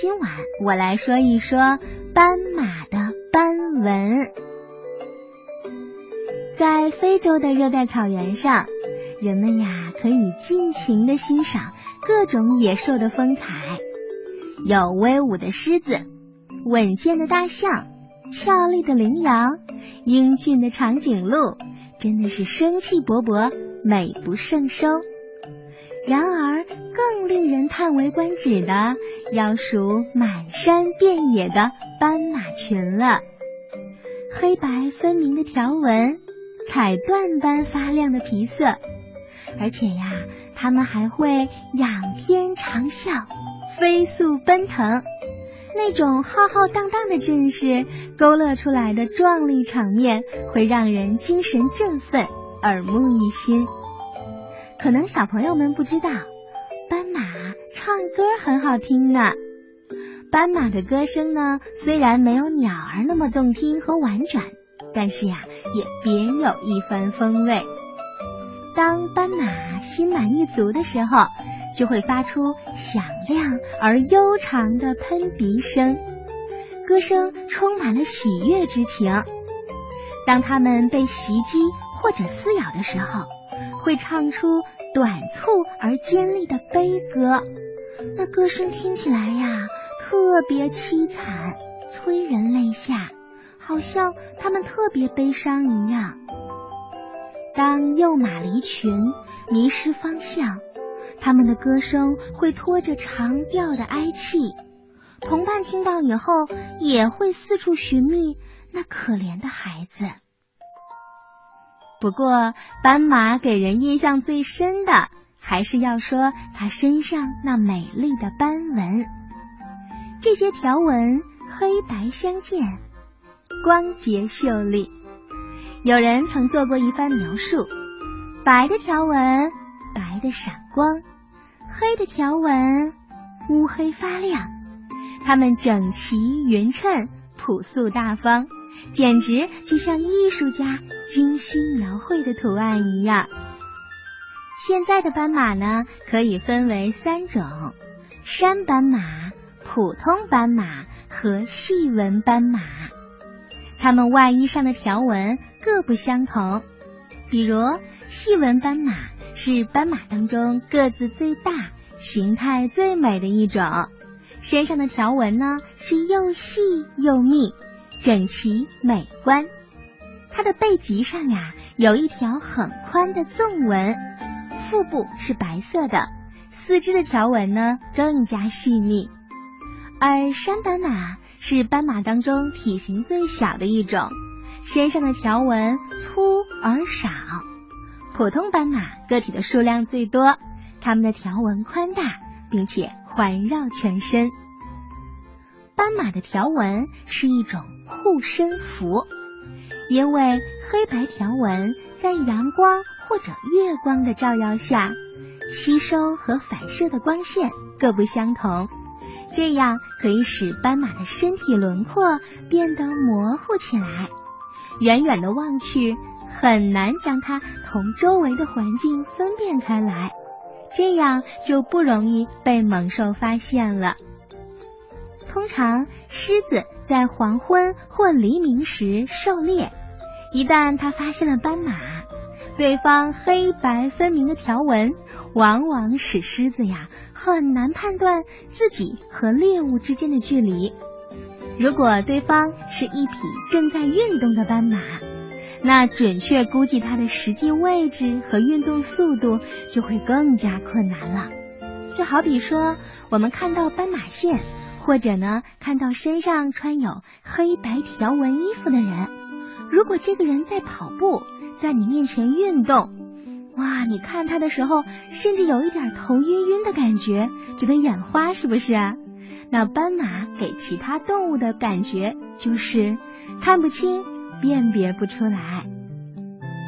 今晚我来说一说斑马的斑纹。在非洲的热带草原上，人们呀可以尽情的欣赏各种野兽的风采，有威武的狮子、稳健的大象、俏丽的羚羊、英俊的长颈鹿，真的是生气勃勃，美不胜收。然而，更令人叹为观止的，要数满山遍野的斑马群了。黑白分明的条纹，彩缎般发亮的皮色，而且呀，它们还会仰天长啸，飞速奔腾。那种浩浩荡荡的阵势勾勒出来的壮丽场面，会让人精神振奋，耳目一新。可能小朋友们不知道，唱歌很好听呢。斑马的歌声呢，虽然没有鸟儿那么动听和婉转，但是呀，也别有一番风味。当斑马心满意足的时候，就会发出响亮而悠长的喷鼻声，歌声充满了喜悦之情。当它们被袭击或者撕咬的时候，会唱出短促而尖利的悲歌，那歌声听起来呀，特别凄惨，催人泪下，好像他们特别悲伤一样。当幼马离群，迷失方向，他们的歌声会拖着长调的哀泣，同伴听到以后也会四处寻觅那可怜的孩子。不过，斑马给人印象最深的，还是要说它身上那美丽的斑纹。这些条纹黑白相间，光洁秀丽。有人曾做过一番描述：白的条纹白的闪光，黑的条纹乌黑发亮。它们整齐匀称，朴素大方。简直就像艺术家精心描绘的图案一样。现在的斑马呢，可以分为三种：山斑马、普通斑马和细纹斑马。它们外衣上的条纹各不相同。比如，细纹斑马是斑马当中个子最大、形态最美的一种，身上的条纹呢是又细又密。整齐美观，它的背脊上呀有一条很宽的纵纹，腹部是白色的，四肢的条纹呢更加细密。而山斑马是斑马当中体型最小的一种，身上的条纹粗而少。普通斑马个体的数量最多，它们的条纹宽大，并且环绕全身。斑马的条纹是一种护身符，因为黑白条纹在阳光或者月光的照耀下，吸收和反射的光线各不相同，这样可以使斑马的身体轮廓变得模糊起来，远远的望去很难将它同周围的环境分辨开来，这样就不容易被猛兽发现了。通常，狮子在黄昏或黎明时狩猎，一旦它发现了斑马，对方黑白分明的条纹，往往使狮子呀很难判断自己和猎物之间的距离。如果对方是一匹正在运动的斑马，那准确估计它的实际位置和运动速度就会更加困难了。就好比说，我们看到斑马线。或者呢，看到身上穿有黑白条纹衣服的人，如果这个人在跑步，在你面前运动，哇，你看它的时候，甚至有一点头晕晕的感觉，觉得眼花，是不是啊？那斑马给其他动物的感觉就是看不清，辨别不出来。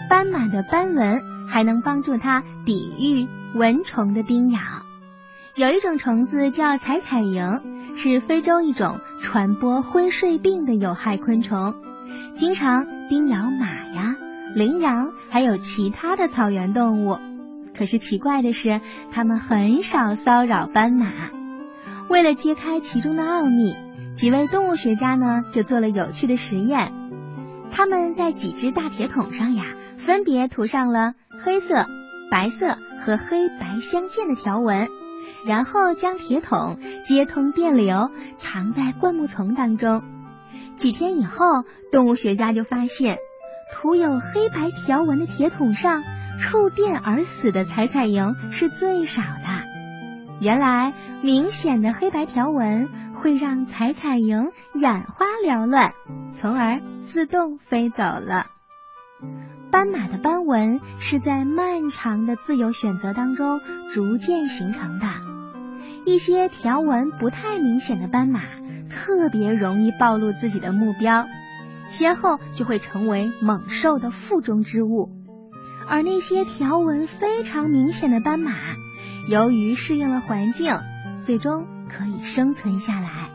斑马的斑纹还能帮助它抵御蚊虫的叮咬。有一种虫子叫彩彩蝇。是非洲一种传播昏睡病的有害昆虫，经常叮咬马呀、羚羊，还有其他的草原动物。可是奇怪的是，它们很少骚扰斑马。为了揭开其中的奥秘，几位动物学家呢就做了有趣的实验。他们在几只大铁桶上呀，分别涂上了黑色、白色和黑白相间的条纹，然后将铁桶接通电流，藏在灌木丛当中。几天以后，动物学家就发现，涂有黑白条纹的铁桶上，触电而死的彩彩蝇是最少的。原来，明显的黑白条纹会让彩彩蝇眼花缭乱，从而自动飞走了。斑马的斑纹是在漫长的自由选择当中逐渐形成的。一些条纹不太明显的斑马特别容易暴露自己的目标，先后就会成为猛兽的腹中之物；而那些条纹非常明显的斑马。由于适应了环境，最终可以生存下来。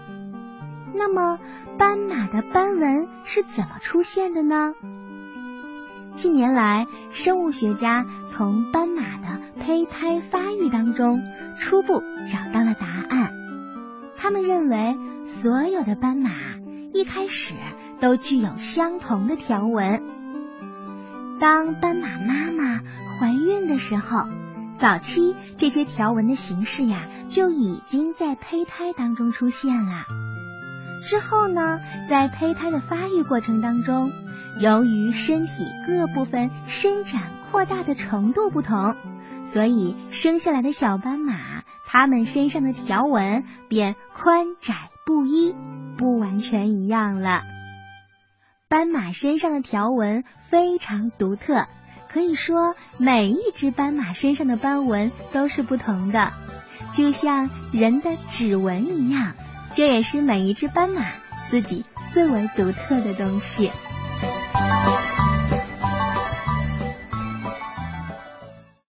那么，斑马的斑纹是怎么出现的呢？近年来，生物学家从斑马的胚胎发育当中初步找到了答案。他们认为，所有的斑马一开始都具有相同的条纹。当斑马妈妈怀孕的时候。早期这些条纹的形式呀，就已经在胚胎当中出现了。之后呢，在胚胎的发育过程当中，由于身体各部分伸展扩大的程度不同，所以生下来的小斑马，它们身上的条纹便宽窄不一，不完全一样了。斑马身上的条纹非常独特。可以说，每一只斑马身上的斑纹都是不同的，就像人的指纹一样。这也是每一只斑马自己最为独特的东西。